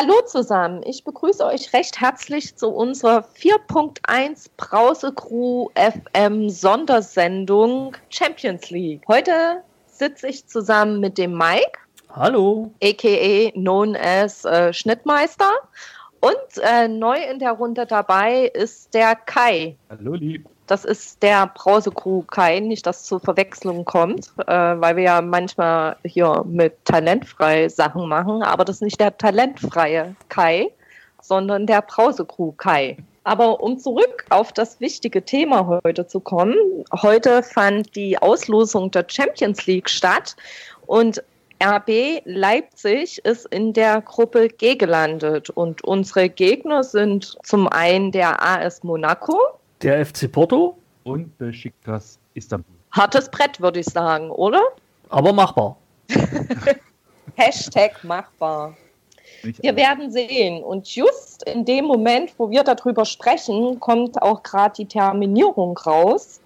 Hallo zusammen, ich begrüße euch recht herzlich zu unserer 4.1 Brause Crew FM Sondersendung Champions League. Heute sitze ich zusammen mit dem Mike. Hallo. AKA known as äh, Schnittmeister. Und äh, neu in der Runde dabei ist der Kai. Hallo, lieb. Das ist der Brause-Crew Kai, nicht dass zu Verwechslung kommt, äh, weil wir ja manchmal hier mit talentfrei Sachen machen, aber das ist nicht der talentfreie Kai, sondern der Brause-Crew Kai. Aber um zurück auf das wichtige Thema heute zu kommen, heute fand die Auslosung der Champions League statt und RB Leipzig ist in der Gruppe G gelandet und unsere Gegner sind zum einen der AS Monaco, der FC Porto und Besiktas Istanbul. Hartes Brett, würde ich sagen, oder? Aber machbar. Hashtag machbar. Wir werden sehen. Und just in dem Moment, wo wir darüber sprechen, kommt auch gerade die Terminierung raus.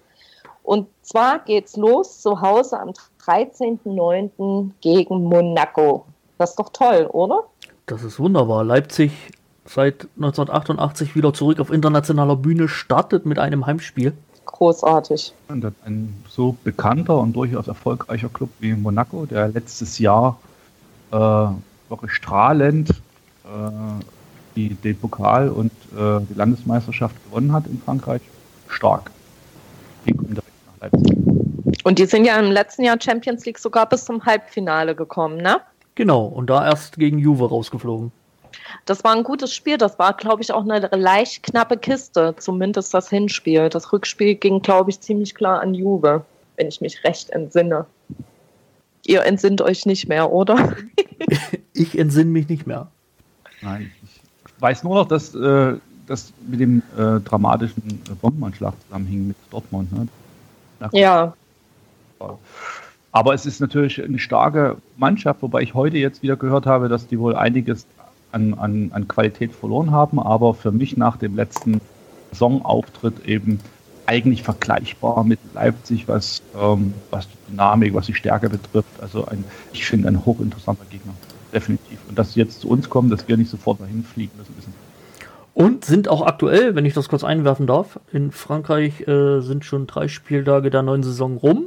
Und zwar geht's los zu Hause am 13.09. gegen Monaco. Das ist doch toll, oder? Das ist wunderbar. Leipzig seit 1988 wieder zurück auf internationaler Bühne startet mit einem Heimspiel. Großartig. Und ein so bekannter und durchaus erfolgreicher Club wie Monaco, der letztes Jahr äh, wirklich strahlend äh, die, den Pokal und äh, die Landesmeisterschaft gewonnen hat in Frankreich, stark. Die kommen direkt nach Leipzig. Und die sind ja im letzten Jahr Champions League sogar bis zum Halbfinale gekommen, ne? Genau, und da erst gegen Juve rausgeflogen. Das war ein gutes Spiel. Das war, glaube ich, auch eine leicht knappe Kiste, zumindest das Hinspiel. Das Rückspiel ging, glaube ich, ziemlich klar an Juve, wenn ich mich recht entsinne. Ihr entsinnt euch nicht mehr, oder? ich entsinne mich nicht mehr. Nein, ich weiß nur noch, dass äh, das mit dem äh, dramatischen Bombenanschlag zusammenhing mit Dortmund. Ne? Ja. Aber es ist natürlich eine starke Mannschaft, wobei ich heute jetzt wieder gehört habe, dass die wohl einiges an, an, an Qualität verloren haben, aber für mich nach dem letzten Saisonauftritt eben eigentlich vergleichbar mit Leipzig, was, ähm, was die Dynamik, was die Stärke betrifft. Also ein, ich finde ein hochinteressanter Gegner, definitiv. Und dass sie jetzt zu uns kommen, dass wir nicht sofort dahin fliegen müssen. Wissen. Und sind auch aktuell, wenn ich das kurz einwerfen darf, in Frankreich äh, sind schon drei Spieltage der neuen Saison rum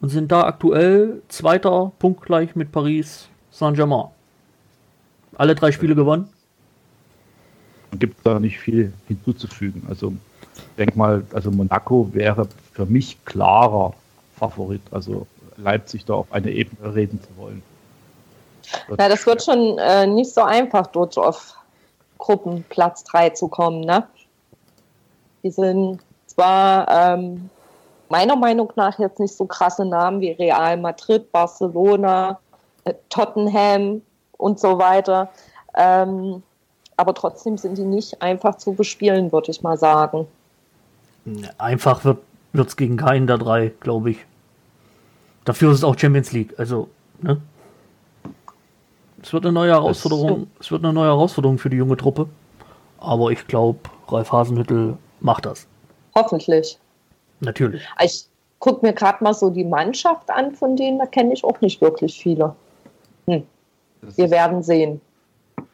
und sind da aktuell zweiter punktgleich mit Paris Saint-Germain. Alle drei Spiele gewonnen? Gibt da nicht viel hinzuzufügen. Also ich denke mal, also Monaco wäre für mich klarer Favorit. Also Leipzig da auf eine Ebene reden zu wollen. Das ja, das wird schon äh, nicht so einfach, dort auf Gruppenplatz 3 zu kommen. Ne? Die sind zwar ähm, meiner Meinung nach jetzt nicht so krasse Namen wie Real Madrid, Barcelona, äh, Tottenham, und so weiter. Ähm, aber trotzdem sind die nicht einfach zu bespielen, würde ich mal sagen. Einfach wird es gegen keinen der drei, glaube ich. Dafür ist es auch Champions League. Also, ne? Es wird eine neue Herausforderung. Es wird eine neue Herausforderung für die junge Truppe. Aber ich glaube, Ralf Hasenhüttel macht das. Hoffentlich. Natürlich. Ich gucke mir gerade mal so die Mannschaft an, von denen da kenne ich auch nicht wirklich viele. Hm. Wir werden sehen.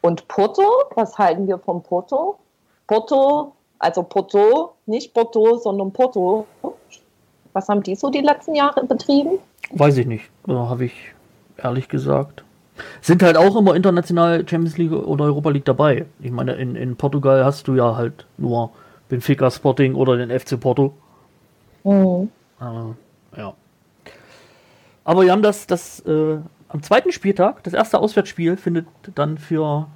Und Porto, was halten wir von Porto? Porto, also Porto, nicht Porto, sondern Porto. Was haben die so die letzten Jahre betrieben? Weiß ich nicht. Habe ich ehrlich gesagt. Sind halt auch immer international Champions League oder Europa League dabei. Ich meine, in, in Portugal hast du ja halt nur Benfica Sporting oder den FC Porto. Mhm. Äh, ja. Aber wir haben das, das äh, am zweiten Spieltag, das erste Auswärtsspiel, findet dann für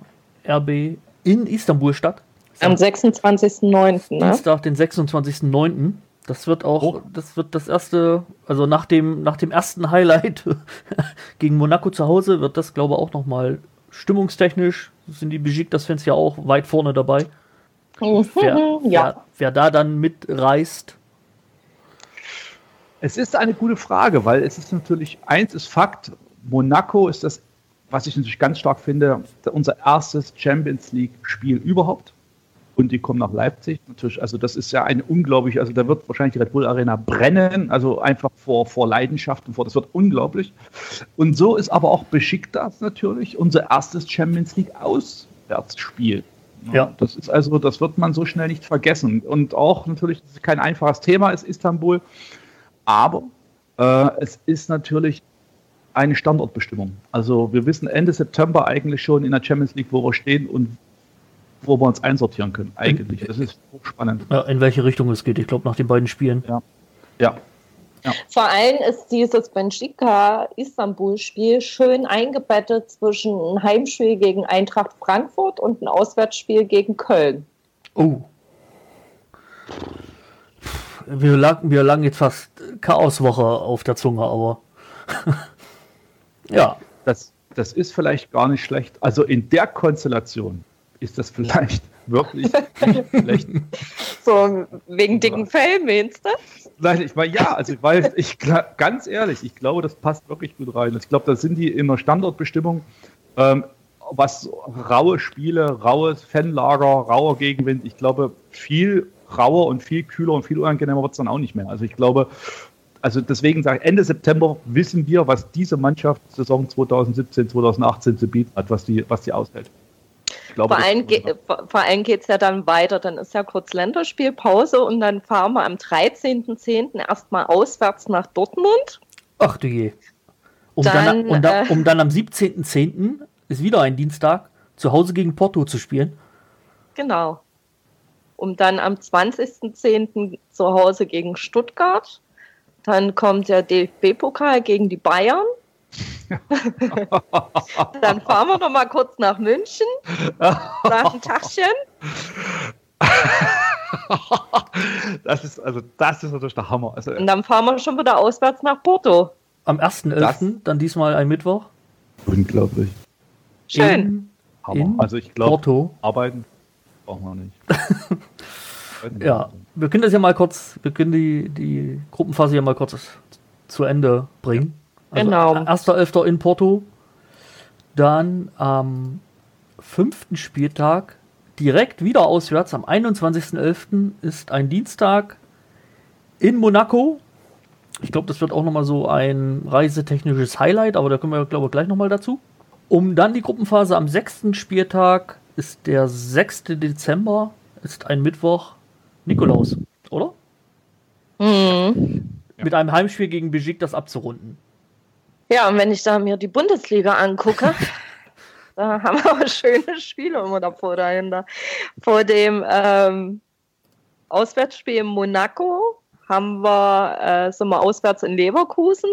RB in Istanbul statt. Am 26.09. Ne? Dienstag, den 26.09. Das wird auch, oh. das wird das erste, also nach dem, nach dem ersten Highlight gegen Monaco zu Hause wird das, glaube ich, auch nochmal stimmungstechnisch, sind die Besiktas-Fans ja auch weit vorne dabei. Mhm, wer, ja. wer, wer da dann mitreist. Es ist eine gute Frage, weil es ist natürlich, eins ist Fakt, Monaco ist das, was ich natürlich ganz stark finde, unser erstes Champions League-Spiel überhaupt. und die kommen nach Leipzig. Natürlich, also das ist ja ein unglaublich, also da wird wahrscheinlich die Red Bull Arena brennen, also einfach vor, vor Leidenschaft und vor, das wird unglaublich. Und so ist aber auch Besiktas natürlich unser erstes Champions League Auswärtsspiel. Ja. Das ist also, das wird man so schnell nicht vergessen. Und auch natürlich, das ist kein einfaches Thema ist Istanbul, aber äh, es ist natürlich eine Standortbestimmung. Also wir wissen Ende September eigentlich schon in der Champions League, wo wir stehen und wo wir uns einsortieren können. Eigentlich. Das ist spannend. Ja, in welche Richtung es geht. Ich glaube, nach den beiden Spielen. Ja. Ja. Ja. Vor allem ist dieses Benfica-Istanbul-Spiel schön eingebettet zwischen ein Heimspiel gegen Eintracht Frankfurt und ein Auswärtsspiel gegen Köln. Oh. Wir lagen, wir lagen jetzt fast Chaoswoche auf der Zunge, aber ja. Das, das ist vielleicht gar nicht schlecht. Also in der Konstellation ist das vielleicht wirklich schlecht. So wegen dicken Fell, meinst du? Nein, ich meine, ja, also weil ich ganz ehrlich, ich glaube, das passt wirklich gut rein. Ich glaube, da sind die in der Standortbestimmung, ähm, was raue Spiele, raues Fanlager, rauer Gegenwind, ich glaube, viel rauer und viel kühler und viel unangenehmer wird es dann auch nicht mehr. Also ich glaube, also deswegen sage ich, Ende September wissen wir, was diese Mannschaft Saison 2017, 2018 zu bieten hat, was die, was die aushält. Glaube, vor, allem vor allem geht es ja dann weiter. Dann ist ja kurz Länderspielpause und dann fahren wir am 13.10. erstmal auswärts nach Dortmund. Ach du je. Um dann, dann, um, äh, um dann am 17.10. ist wieder ein Dienstag zu Hause gegen Porto zu spielen. Genau. Um dann am 20.10. zu Hause gegen Stuttgart. Dann kommt der DFB-Pokal gegen die Bayern. Dann fahren wir noch mal kurz nach München, nach ein Tagchen. das ist also das ist natürlich der Hammer. Also, Und dann fahren wir schon wieder auswärts nach Porto. Am 1.11. dann diesmal ein Mittwoch. Unglaublich. Schön. In, Hammer. also ich glaube, arbeiten brauchen wir nicht. ja, wir können das ja mal kurz, wir können die, die Gruppenphase ja mal kurz zu Ende bringen. Also genau. 1.11. in Porto. Dann am fünften Spieltag direkt wieder auswärts. Am 21.11. ist ein Dienstag in Monaco. Ich glaube, das wird auch nochmal so ein reisetechnisches Highlight, aber da kommen wir, glaube ich, gleich nochmal dazu. Um dann die Gruppenphase am sechsten Spieltag ist der 6. Dezember, ist ein Mittwoch Nikolaus, oder? Mhm. Mit einem Heimspiel gegen Bijik das abzurunden. Ja, und wenn ich da mir die Bundesliga angucke, da haben wir aber schöne Spiele immer davor dahinter. Vor dem ähm, Auswärtsspiel in Monaco haben wir, äh, sind wir auswärts in Leverkusen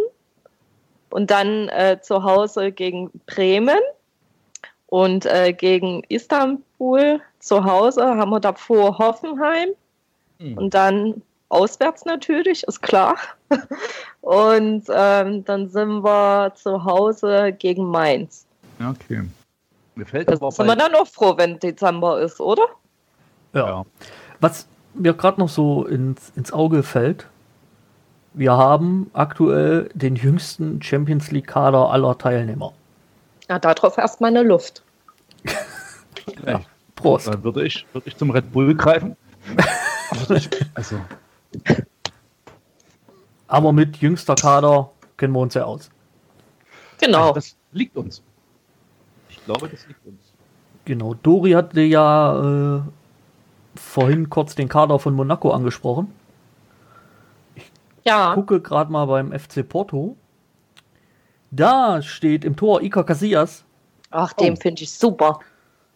und dann äh, zu Hause gegen Bremen und äh, gegen Istanbul zu Hause haben wir davor Hoffenheim mhm. und dann auswärts natürlich, ist klar. Und ähm, dann sind wir zu Hause gegen Mainz. Okay. Mir fällt das sind wir dann auch froh, wenn Dezember ist, oder? Ja. ja. Was mir gerade noch so ins, ins Auge fällt, wir haben aktuell den jüngsten Champions League-Kader aller Teilnehmer. Ja, darauf erstmal eine Luft. ja. Prost. Dann würde ich, würde ich zum Red Bull greifen. also, aber mit jüngster Kader kennen wir uns ja aus. Genau. Also das liegt uns. Ich glaube, das liegt uns. Genau. Dori hatte ja äh, vorhin kurz den Kader von Monaco angesprochen. Ich ja. gucke gerade mal beim FC Porto. Da steht im Tor Iker Casillas. Ach, den oh. finde ich super.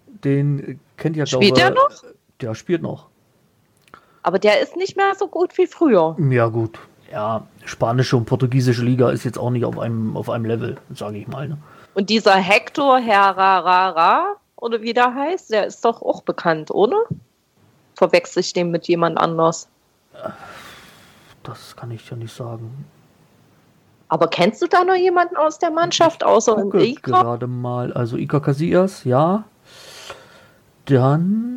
Den kennt ihr, glaube ich. Spielt der noch? Der spielt noch. Aber der ist nicht mehr so gut wie früher. Ja, gut. Ja, spanische und portugiesische Liga ist jetzt auch nicht auf einem, auf einem Level, sage ich mal. Ne? Und dieser Hector Herrera, oder wie der heißt, der ist doch auch bekannt, oder? Verwechsel ich den mit jemand anders? Das kann ich ja nicht sagen. Aber kennst du da noch jemanden aus der Mannschaft, außer Iker? gerade mal. Also Iker Casillas, ja. Dann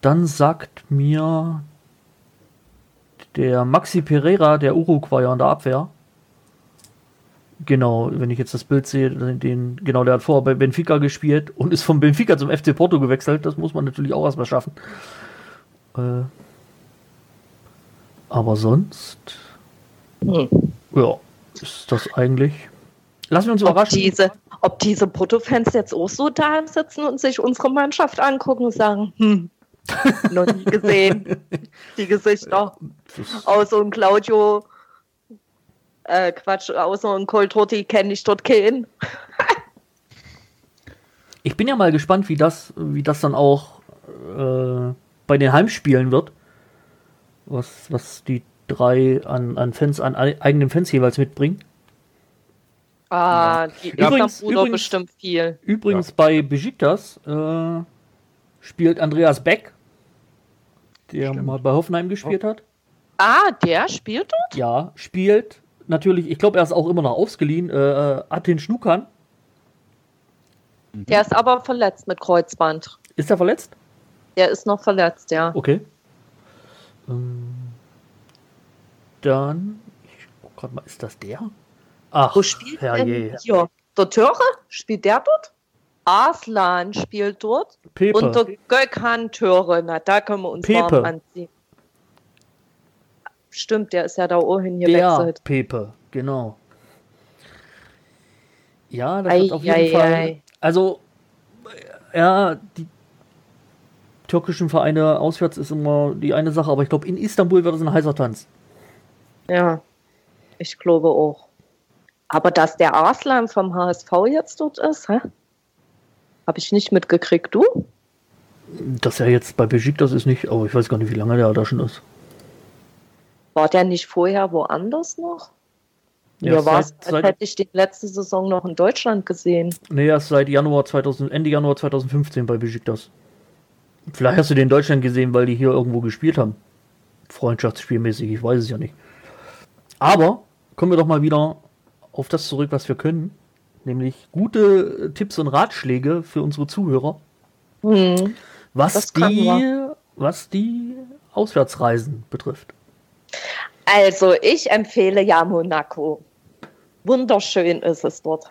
dann sagt mir der Maxi Pereira, der Uruguayer in der Abwehr, Genau, wenn ich jetzt das Bild sehe, den, genau, der hat vorher bei Benfica gespielt und ist vom Benfica zum FC Porto gewechselt. Das muss man natürlich auch erstmal schaffen. Äh, aber sonst, Hm. ja, ist das eigentlich. Lassen wir uns Ob überraschen. diese, ob diese Porto-Fans jetzt auch so da sitzen und sich unsere Mannschaft angucken und sagen, hm, noch nie gesehen. Die Gesichter. Außer ein Claudio, äh, Quatsch, außer ein Coltrotti kenne ich dort keinen. Ich bin ja mal gespannt, wie das, wie das dann auch äh, bei den Heimspielen wird. Was, was die drei an, an Fans, an ei- eigenen Fans jeweils mitbringen. Ah, die Ja, übrigens- übrigens- bestimmt viel. Übrigens bei Besiktas äh, spielt Andreas Beck, der Stimmt. mal bei Hoffenheim gespielt hat. Ah, der spielt dort? Ja, spielt natürlich, ich glaube, er ist auch immer noch ausgeliehen, äh, äh, Atin Schnukan. Der ist aber verletzt mit Kreuzband. Ist er verletzt? Der ist noch verletzt, ja. Okay. Ähm, dann, ich guck gerade mal, ist das der? Ach, Wo spielt herrje. denn hier? Der Türe? Spielt der dort? Arslan spielt dort. Pepe. Und der Gökhan Türe. Na, da können wir uns Pepe. warm anziehen. Stimmt, der ist ja da oben der gewechselt. Pepe, genau. Ja, das Ei, wird auf jeden ei, Fall. ei. Also, ja, die türkischen Vereine auswärts ist immer die eine Sache, aber ich glaube, in Istanbul wird es ein heißer Tanz. Ja, ich glaube auch. Aber dass der Arslan vom HSV jetzt dort ist, hä? Habe ich nicht mitgekriegt, du? Dass er jetzt bei Besiktas ist nicht, aber ich weiß gar nicht, wie lange der da schon ist. War der nicht vorher woanders noch? Ja, Mir war es, als seit- hätte ich die letzte Saison noch in Deutschland gesehen. Nee, erst seit Januar 2000, Ende Januar 2015 bei Besiktas. Vielleicht hast du den in Deutschland gesehen, weil die hier irgendwo gespielt haben. Freundschaftsspielmäßig, ich weiß es ja nicht. Aber kommen wir doch mal wieder auf das zurück, was wir können. Nämlich gute Tipps und Ratschläge für unsere Zuhörer, Hm. was die, was die Auswärtsreisen betrifft. Also, ich empfehle ja Monaco. Wunderschön ist es dort.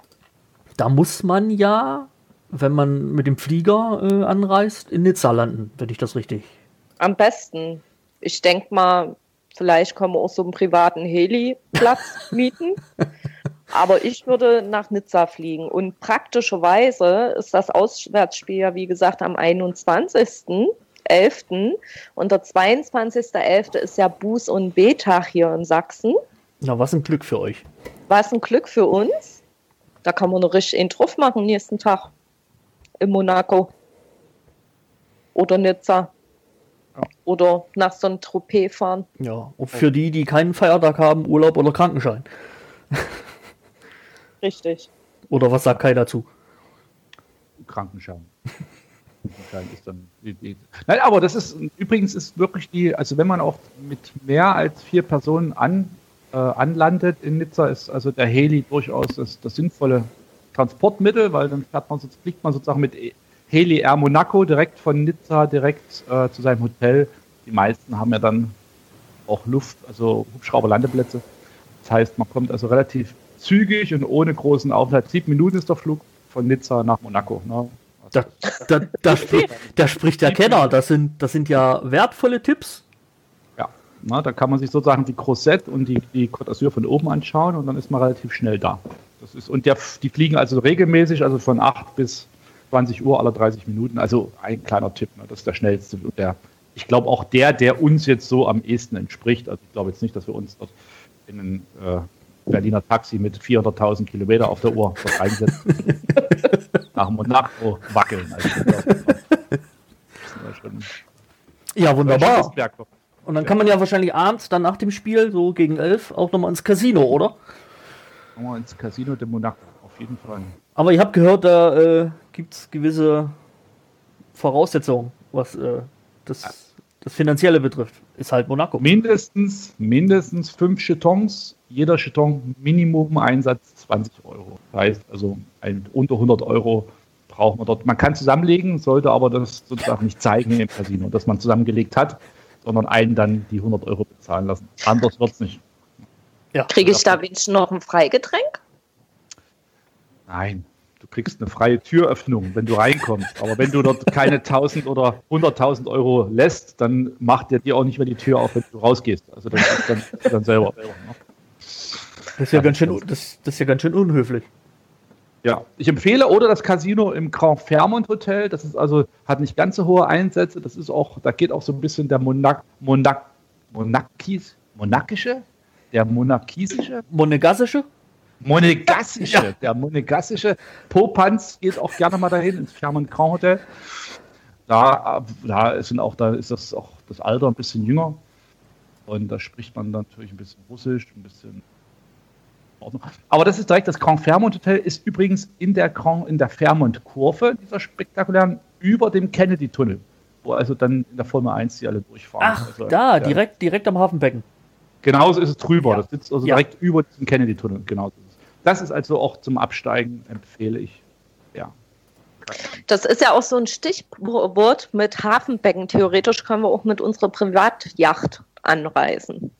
Da muss man ja, wenn man mit dem Flieger äh, anreist, in Nizza landen, wenn ich das richtig. Am besten. Ich denke mal, vielleicht können wir auch so einen privaten Heli-Platz mieten. Aber ich würde nach Nizza fliegen. Und praktischerweise ist das Auswärtsspiel ja, wie gesagt, am 21.11. Und der 22.11. ist ja Buß- und B-Tag hier in Sachsen. Na, was ein Glück für euch. Was ein Glück für uns. Da kann man noch richtig einen drauf machen nächsten Tag. In Monaco. Oder Nizza. Ja. Oder nach so einem Tropez fahren. Ja, und für die, die keinen Feiertag haben, Urlaub oder Krankenschein. Richtig. Oder was sagt Kai dazu? Krankenschein. Krankenschein ist dann. Nein, aber das ist übrigens ist wirklich die, also wenn man auch mit mehr als vier Personen an, äh, anlandet in Nizza, ist also der Heli durchaus das, das sinnvolle Transportmittel, weil dann fährt man, so- fliegt man sozusagen mit Heli Air Monaco direkt von Nizza direkt äh, zu seinem Hotel. Die meisten haben ja dann auch Luft, also Hubschrauberlandeplätze. Das heißt, man kommt also relativ zügig und ohne großen Aufenthalt. Sieben Minuten ist der Flug von Nizza nach Monaco. Ne? Da, da, da, spricht, da spricht der Kenner. Das sind, das sind ja wertvolle Tipps. Ja, na, da kann man sich sozusagen die Crozette und die, die Côte d'Azur von oben anschauen und dann ist man relativ schnell da. Das ist, und der, die fliegen also regelmäßig, also von 8 bis 20 Uhr alle 30 Minuten. Also ein kleiner Tipp, ne, das ist der schnellste. Und der, ich glaube auch der, der uns jetzt so am ehesten entspricht. Also ich glaube jetzt nicht, dass wir uns dort in ein äh, Berliner Taxi mit 400.000 Kilometer auf der Uhr dort einsetzen. Nach Monaco wackeln. Also, schon- Ja, wunderbar. Und dann kann man ja wahrscheinlich abends, dann nach dem Spiel, so gegen elf, auch nochmal ins Casino, oder? Wir ins Casino de Monaco, auf jeden Fall. Aber ich habe gehört, da äh, gibt es gewisse Voraussetzungen, was äh, das, das Finanzielle betrifft. Ist halt Monaco. Mindestens, mindestens fünf Chetons, jeder Cheton Minimum Einsatz 20 Euro. Das heißt also ein, unter 100 Euro braucht man dort. Man kann zusammenlegen, sollte aber das sozusagen nicht zeigen im Casino, dass man zusammengelegt hat, sondern einen dann die 100 Euro bezahlen lassen. Anders wird es nicht. Ja. Kriege ich da wenigstens noch ein Freigetränk? Nein, kriegst eine freie Türöffnung, wenn du reinkommst. Aber wenn du dort keine 1000 oder 100.000 Euro lässt, dann macht der dir auch nicht mehr die Tür auf, wenn du rausgehst. Also das ist dann, dann selber. Ne? Das ist ja, ganz schön, das, das ist ja ganz schön unhöflich. Ja, ich empfehle oder das Casino im Grand Fairmont Hotel. Das ist also, hat nicht ganz so hohe Einsätze. Das ist auch, da geht auch so ein bisschen der Monak, Monak, Monakis, Monakische, der Monarchisische. Monegassische? Monegassische, ja. der Monegassische. Popanz geht auch gerne mal dahin ins Fairmont Grand Hotel. Da, da sind auch, da ist das auch das Alter ein bisschen jünger. Und da spricht man natürlich ein bisschen Russisch, ein bisschen aber das ist direkt das Grand Fairmont Hotel, ist übrigens in der, Grand, in der Fairmont-Kurve, dieser spektakulären, über dem Kennedy-Tunnel, wo also dann in der Formel 1 die alle durchfahren. Ach, also, da, ja. direkt, direkt am Hafenbecken. Genauso ist es drüber, ja. das sitzt also ja. direkt über diesem Kennedy-Tunnel, genau. Das ist also auch zum Absteigen, empfehle ich. Ja. Das ist ja auch so ein Stichwort mit Hafenbecken. Theoretisch können wir auch mit unserer Privatjacht anreisen.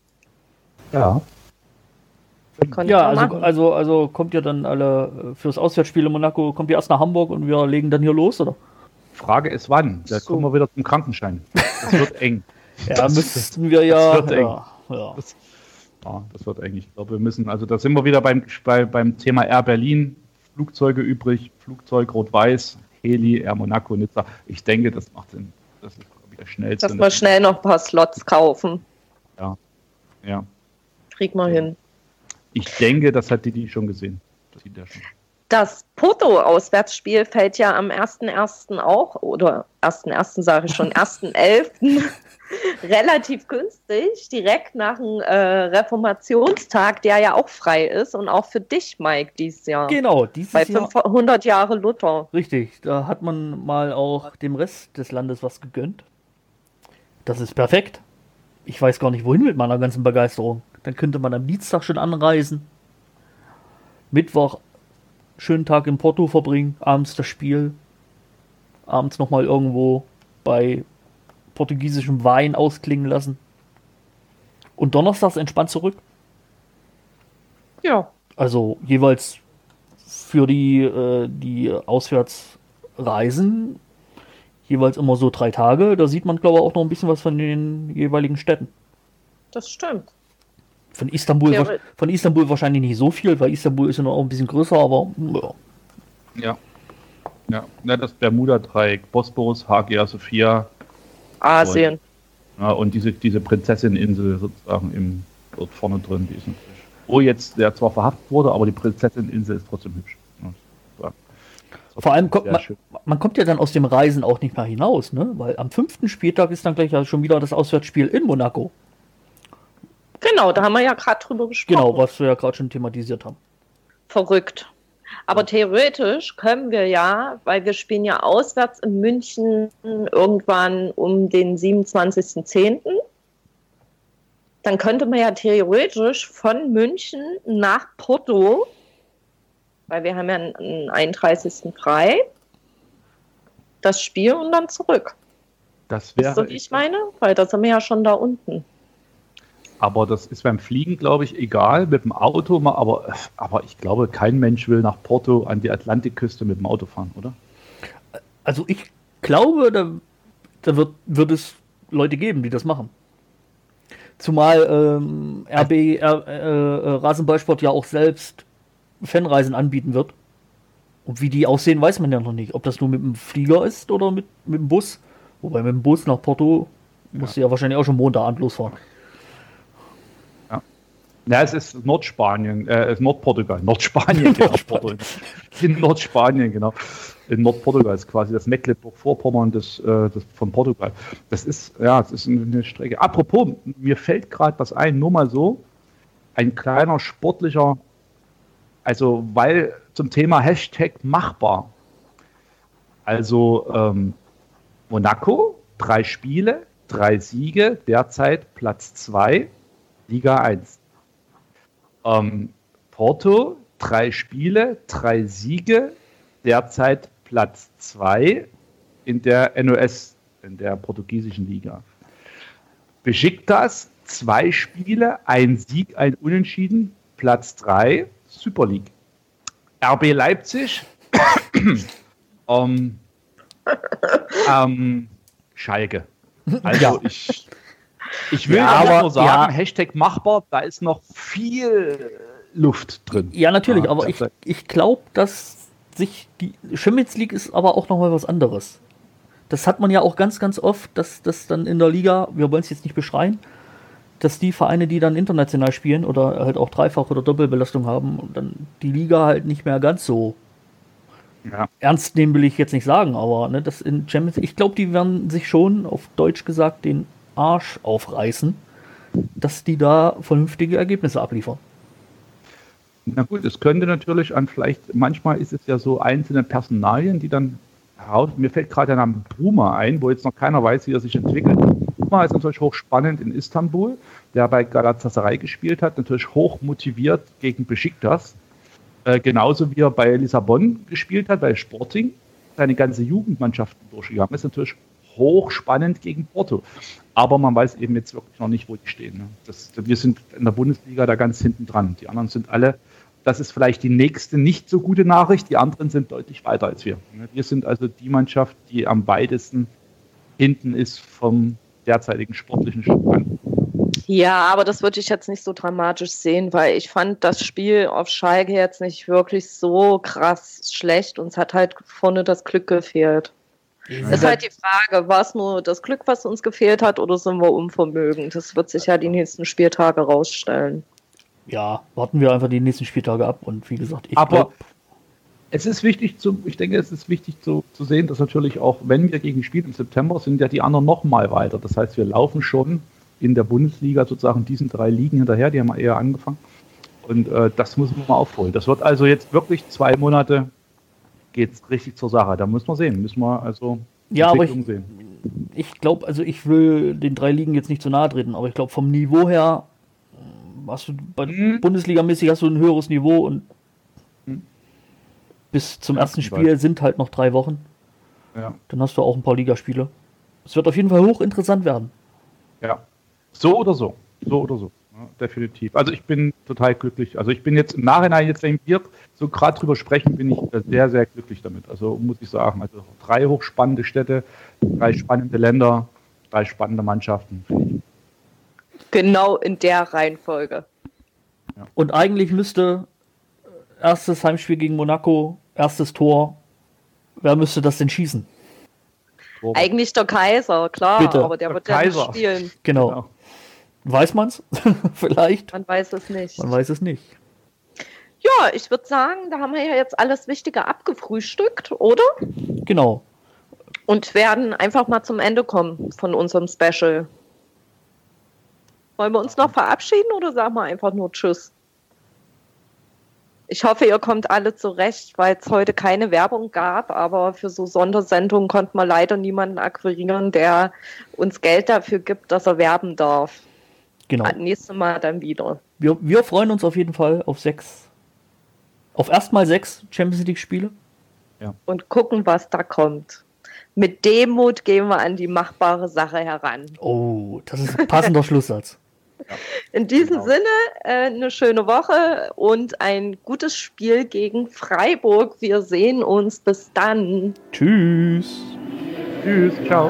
Ja. Ja, also, also, also kommt ihr dann alle äh, fürs Auswärtsspiel in Monaco, kommt ihr erst nach Hamburg und wir legen dann hier los, oder? Frage ist wann. Da so. kommen wir wieder zum Krankenschein. Das wird eng. ja, das, müssten wir ja. Das wird eng. Ja, ja. Das, ja, das wird eng. Ich glaube, wir müssen, also da sind wir wieder beim, bei, beim Thema Air Berlin. Flugzeuge übrig, Flugzeug Rot-Weiß, Heli, Air Monaco, Nizza. Ich denke, das macht Sinn. Das ist, glaube ich, der schnellste. Dass wir schnell noch ein paar Slots kaufen. Ja. Ja. Krieg mal hin. Ich denke, das hat Didi schon gesehen. Das sieht er schon. Das Porto-Auswärtsspiel fällt ja am 1.1. auch, oder 1.1. sage ich schon, 1.11. relativ günstig, direkt nach dem äh, Reformationstag, der ja auch frei ist und auch für dich, Mike, dieses Jahr. Genau, dieses Bei 500 Jahr. Jahre Luther. Richtig, da hat man mal auch dem Rest des Landes was gegönnt. Das ist perfekt. Ich weiß gar nicht, wohin mit meiner ganzen Begeisterung. Dann könnte man am Dienstag schon anreisen. Mittwoch schönen Tag in Porto verbringen, abends das Spiel. Abends nochmal irgendwo bei portugiesischem Wein ausklingen lassen. Und donnerstags entspannt zurück. Ja. Also jeweils für die, äh, die Auswärtsreisen jeweils immer so drei Tage. Da sieht man, glaube ich, auch noch ein bisschen was von den jeweiligen Städten. Das stimmt. Von Istanbul, von Istanbul wahrscheinlich nicht so viel, weil Istanbul ist ja noch auch ein bisschen größer, aber ja. Ja, ja. ja das Bermuda-Dreieck, Bosporus, Hagia Sophia. Asien. Und, ja, und diese, diese Prinzessinneninsel sozusagen im, dort vorne drin, die ist natürlich. Wo jetzt der zwar verhaftet wurde, aber die Prinzessinneninsel ist trotzdem hübsch. Ja. Vor allem kommt man, man, kommt ja dann aus dem Reisen auch nicht mehr hinaus, ne? Weil am fünften Spieltag ist dann gleich ja schon wieder das Auswärtsspiel in Monaco. Genau, da haben wir ja gerade drüber gesprochen. Genau, was wir ja gerade schon thematisiert haben. Verrückt. Aber theoretisch können wir ja, weil wir spielen ja auswärts in München irgendwann um den 27.10., dann könnte man ja theoretisch von München nach Porto, weil wir haben ja einen 31. frei, das Spiel und dann zurück. Das wäre. So wie ich meine? Weil da sind wir ja schon da unten. Aber das ist beim Fliegen, glaube ich, egal. Mit dem Auto, aber, aber ich glaube, kein Mensch will nach Porto an die Atlantikküste mit dem Auto fahren, oder? Also ich glaube, da, da wird, wird es Leute geben, die das machen. Zumal ähm, RB äh, äh, Rasenballsport ja auch selbst Fanreisen anbieten wird. Und wie die aussehen, weiß man ja noch nicht. Ob das nur mit dem Flieger ist oder mit, mit dem Bus. Wobei mit dem Bus nach Porto ja. musst du ja wahrscheinlich auch schon Montagabend losfahren. Ja, es ist Nordspanien, äh, Nordportugal, Nordspanien, genau, in Nordspanien, genau. In Nordportugal ist quasi das Mecklenburg-Vorpommern des, äh, des, von Portugal. Das ist, ja, das ist eine Strecke. Apropos, mir fällt gerade was ein, nur mal so, ein kleiner sportlicher, also weil zum Thema Hashtag machbar. Also ähm, Monaco, drei Spiele, drei Siege, derzeit Platz zwei, Liga 1. Ähm, Porto, drei Spiele, drei Siege, derzeit Platz zwei in der NOS, in der portugiesischen Liga. Besiktas, zwei Spiele, ein Sieg, ein Unentschieden, Platz drei, Super League. RB Leipzig, ähm, ähm, Schalke. Also Ja. ich, ich will Ja, aber nur sagen, ja. Hashtag machbar, da ist noch viel Luft drin. Ja, natürlich, Ja, aber ich, ich glaube, dass sich die Champions League ist aber auch nochmal was anderes. Das hat man ja auch ganz, ganz oft, dass das dann in der Liga, wir wollen es jetzt nicht beschreien, dass die Vereine, die dann international spielen oder halt auch Dreifach- oder Doppelbelastung haben, und dann die Liga halt nicht mehr ganz so Ja. ernst nehmen will ich jetzt nicht sagen, aber ne, das in Champions ich glaube, die werden sich schon auf Deutsch gesagt den Arsch aufreißen, dass die da vernünftige Ergebnisse abliefern. Na gut, es könnte natürlich an vielleicht, manchmal ist es ja so einzelne Personalien, die dann heraus, mir fällt gerade der Name Bruma ein, wo jetzt noch keiner weiß, wie er sich entwickelt. Bruma ist natürlich hochspannend in Istanbul, der bei Galatasaray gespielt hat, natürlich hoch motiviert gegen Besiktas. Äh, genauso wie er bei Lissabon gespielt hat, bei Sporting, seine ganze Jugendmannschaften durchgegangen ist, natürlich hochspannend gegen Porto. Aber man weiß eben jetzt wirklich noch nicht, wo die stehen. Ne? Das, wir sind in der Bundesliga da ganz hinten dran. Die anderen sind alle, das ist vielleicht die nächste nicht so gute Nachricht, die anderen sind deutlich weiter als wir. Ne? Wir sind also die Mannschaft, die am weitesten hinten ist vom derzeitigen sportlichen Stand. Ja, aber das würde ich jetzt nicht so dramatisch sehen, weil ich fand das Spiel auf Schalke jetzt nicht wirklich so krass schlecht und es hat halt vorne das Glück gefehlt. Ist halt die Frage, war es nur das Glück, was uns gefehlt hat, oder sind wir unvermögend? Das wird sich ja die nächsten Spieltage rausstellen. ja, warten wir einfach die nächsten Spieltage ab und wie gesagt, ich Aber es ist wichtig zu, ich denke, es ist wichtig zu, zu sehen, dass natürlich auch, wenn wir gegen spielen im September, sind ja die anderen noch mal weiter. Das heißt, wir laufen schon in der Bundesliga sozusagen diesen drei Ligen hinterher, die haben wir eher angefangen. Und äh, das müssen wir mal aufholen. Das wird also jetzt wirklich zwei Monate geht's richtig zur Sache. Da muss man sehen, müssen wir also Ja, aber Entwicklung sehen. ich glaube, also ich will den drei Ligen jetzt nicht zu nahe treten, aber ich glaube vom Niveau her hast du bei Mhm. Bundesliga-mäßig hast du ein höheres Niveau und Mhm. bis zum Ja, ersten ich Spiel sind halt noch drei Wochen. Ja, Dann hast du auch ein paar Ligaspiele. Es wird auf jeden Fall hochinteressant werden. ja. So oder so. So oder so. Ja, definitiv. Also ich bin total glücklich. Also ich bin jetzt im Nachhinein, jetzt wenn wir so gerade drüber sprechen, bin ich äh, sehr, sehr glücklich damit. Also muss ich sagen. Also drei hochspannende Städte, drei spannende Länder, drei spannende Mannschaften. Genau in der Reihenfolge. Und eigentlich müsste äh, erstes Heimspiel gegen Monaco, erstes Tor. Wer müsste das denn schießen? Eigentlich der Kaiser, klar, Bitte. aber der Der wird ja nicht Kaiser. spielen. Genau. Genau. Weiß man's? Vielleicht. Man weiß es nicht. Man weiß es nicht. Ja, ich würde sagen, da haben wir ja jetzt alles Wichtige abgefrühstückt, oder? Genau. Und werden einfach mal zum Ende kommen von unserem Special. Wollen wir uns noch verabschieden oder sagen wir einfach nur Tschüss? Ich hoffe, ihr kommt alle zurecht, weil es heute keine Werbung gab, aber für so Sondersendungen konnte man leider niemanden akquirieren, der uns Geld dafür gibt, dass er werben darf. Genau. Nächstes Mal dann wieder. Wir, wir freuen uns auf jeden Fall auf sechs. Auf erstmal sechs Champions League-Spiele. Und gucken, was da kommt. Mit Demut gehen wir an die machbare Sache heran. Oh, das ist ein passender Schlusssatz. In diesem Genau. Sinne äh, eine schöne Woche und ein gutes Spiel gegen Freiburg. Wir sehen uns. Bis dann. Tschüss. Tschüss, ciao.